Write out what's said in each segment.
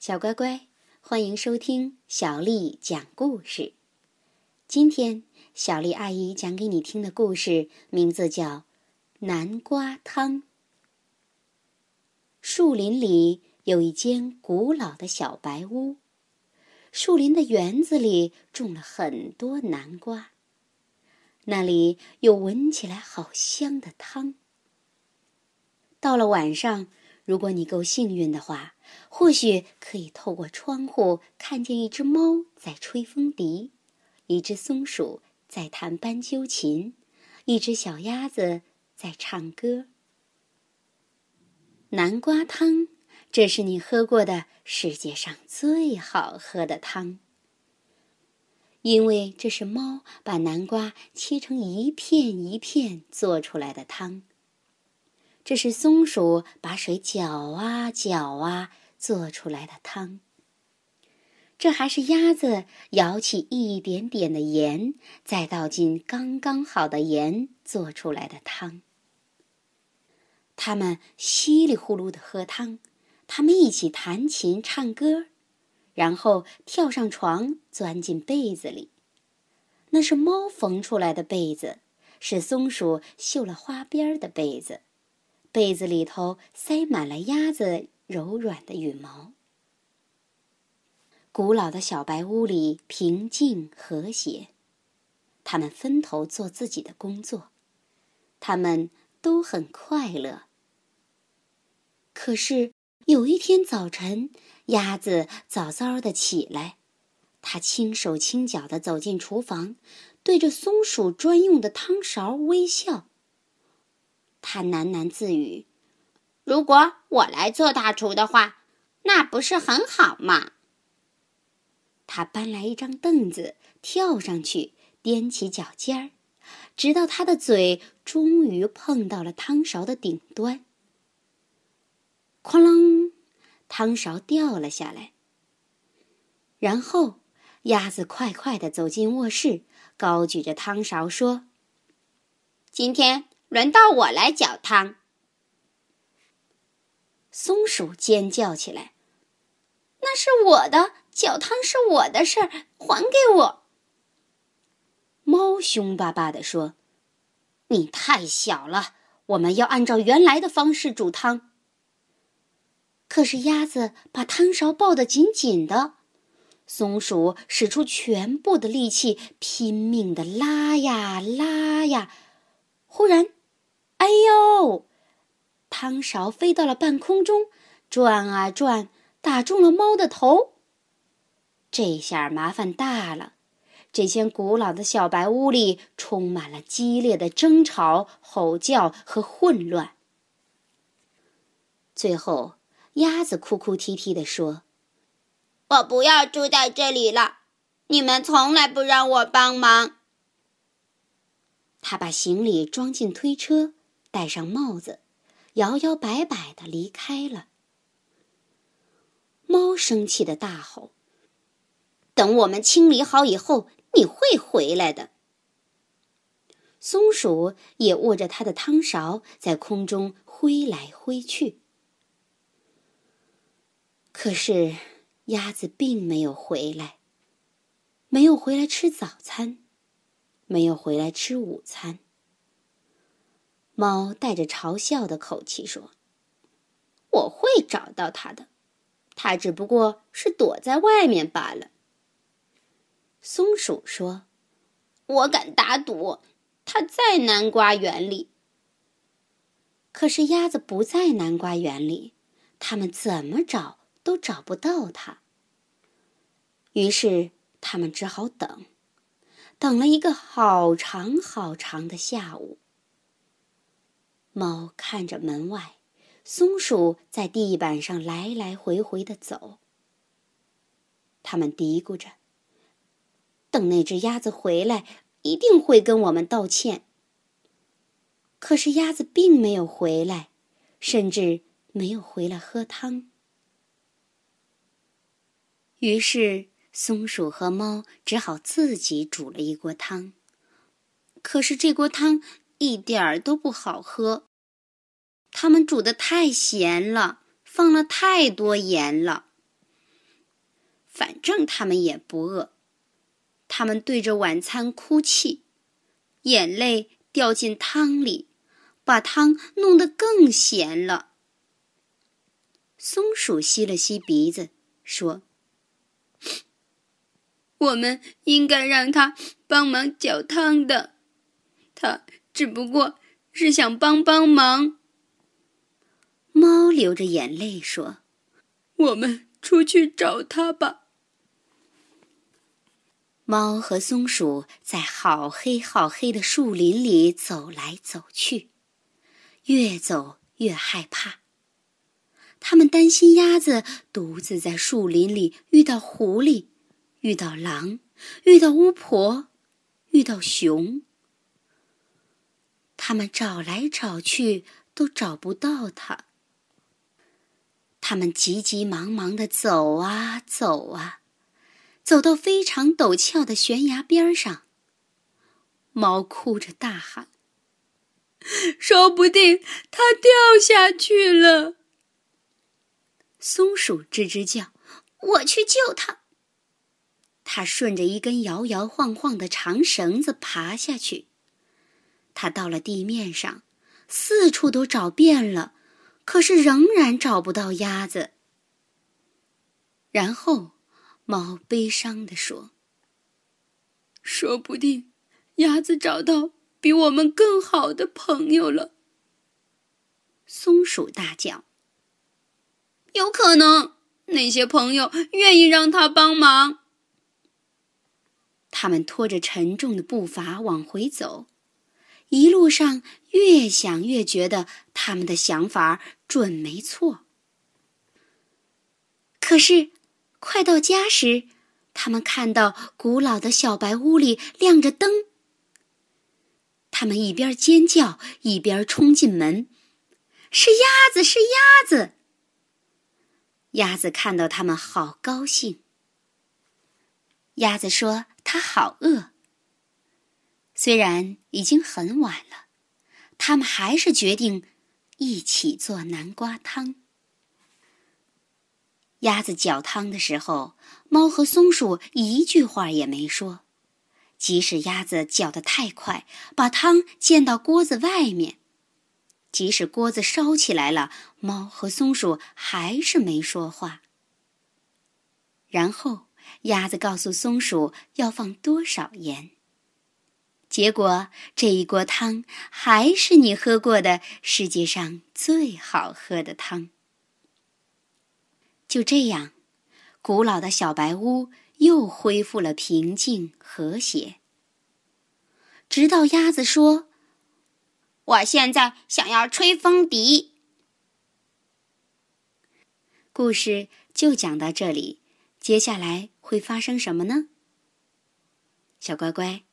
小乖乖，欢迎收听小丽讲故事。今天，小丽阿姨讲给你听的故事名字叫《南瓜汤》。树林里有一间古老的小白屋，树林的园子里种了很多南瓜，那里有闻起来好香的汤。到了晚上。如果你够幸运的话，或许可以透过窗户看见一只猫在吹风笛，一只松鼠在弹斑鸠琴，一只小鸭子在唱歌。南瓜汤，这是你喝过的世界上最好喝的汤，因为这是猫把南瓜切成一片一片做出来的汤。这是松鼠把水搅啊搅啊做出来的汤。这还是鸭子舀起一点点的盐，再倒进刚刚好的盐做出来的汤。他们稀里呼噜的喝汤，他们一起弹琴唱歌，然后跳上床钻进被子里。那是猫缝出来的被子，是松鼠绣了花边的被子。被子里头塞满了鸭子柔软的羽毛。古老的小白屋里平静和谐，他们分头做自己的工作，他们都很快乐。可是有一天早晨，鸭子早早的起来，它轻手轻脚的走进厨房，对着松鼠专用的汤勺微笑。他喃喃自语：“如果我来做大厨的话，那不是很好吗？”他搬来一张凳子，跳上去，踮起脚尖儿，直到他的嘴终于碰到了汤勺的顶端。哐啷，汤勺掉了下来。然后，鸭子快快的走进卧室，高举着汤勺说：“今天。”轮到我来搅汤。松鼠尖叫起来：“那是我的搅汤，是我的事儿，还给我！”猫凶巴巴地说：“你太小了，我们要按照原来的方式煮汤。”可是鸭子把汤勺抱得紧紧的，松鼠使出全部的力气，拼命的拉呀拉呀，忽然。哎呦！汤勺飞到了半空中，转啊转，打中了猫的头。这下麻烦大了，这间古老的小白屋里充满了激烈的争吵、吼叫和混乱。最后，鸭子哭哭啼啼地说：“我不要住在这里了，你们从来不让我帮忙。”他把行李装进推车。戴上帽子，摇摇摆摆的离开了。猫生气的大吼：“等我们清理好以后，你会回来的。”松鼠也握着它的汤勺，在空中挥来挥去。可是，鸭子并没有回来，没有回来吃早餐，没有回来吃午餐。猫带着嘲笑的口气说：“我会找到它的，它只不过是躲在外面罢了。”松鼠说：“我敢打赌，它在南瓜园里。”可是鸭子不在南瓜园里，他们怎么找都找不到它。于是他们只好等，等了一个好长好长的下午。猫看着门外，松鼠在地板上来来回回的走。他们嘀咕着：“等那只鸭子回来，一定会跟我们道歉。”可是鸭子并没有回来，甚至没有回来喝汤。于是松鼠和猫只好自己煮了一锅汤。可是这锅汤……一点儿都不好喝。他们煮的太咸了，放了太多盐了。反正他们也不饿。他们对着晚餐哭泣，眼泪掉进汤里，把汤弄得更咸了。松鼠吸了吸鼻子，说：“我们应该让他帮忙搅汤的，他只不过是想帮帮忙。”猫流着眼泪说：“我们出去找他吧。”猫和松鼠在好黑好黑的树林里走来走去，越走越害怕。他们担心鸭子独自在树林里遇到狐狸，遇到狼，遇到巫婆，遇到熊。他们找来找去都找不到它。他们急急忙忙地走啊走啊，走到非常陡峭的悬崖边上。猫哭着大喊：“ 说不定它掉下去了。”松鼠吱吱叫：“我去救它。”它顺着一根摇摇晃晃的长绳子爬下去。它到了地面上，四处都找遍了，可是仍然找不到鸭子。然后，猫悲伤地说：“说不定，鸭子找到比我们更好的朋友了。”松鼠大叫。有可能，那些朋友愿意让他帮忙。他们拖着沉重的步伐往回走，一路上越想越觉得他们的想法准没错。可是，快到家时，他们看到古老的小白屋里亮着灯。他们一边尖叫一边冲进门：“是鸭子，是鸭子！”鸭子看到他们，好高兴。鸭子说：“它好饿。”虽然已经很晚了，他们还是决定一起做南瓜汤。鸭子搅汤的时候，猫和松鼠一句话也没说。即使鸭子搅得太快，把汤溅到锅子外面。即使锅子烧起来了，猫和松鼠还是没说话。然后，鸭子告诉松鼠要放多少盐。结果，这一锅汤还是你喝过的世界上最好喝的汤。就这样，古老的小白屋又恢复了平静和谐。直到鸭子说。我现在想要吹风笛。故事就讲到这里，接下来会发生什么呢？小乖乖，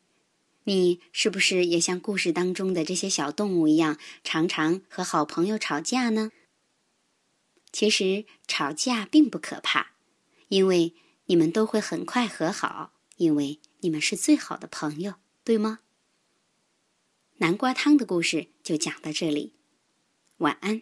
你是不是也像故事当中的这些小动物一样，常常和好朋友吵架呢？其实吵架并不可怕，因为你们都会很快和好，因为你们是最好的朋友，对吗？南瓜汤的故事就讲到这里，晚安。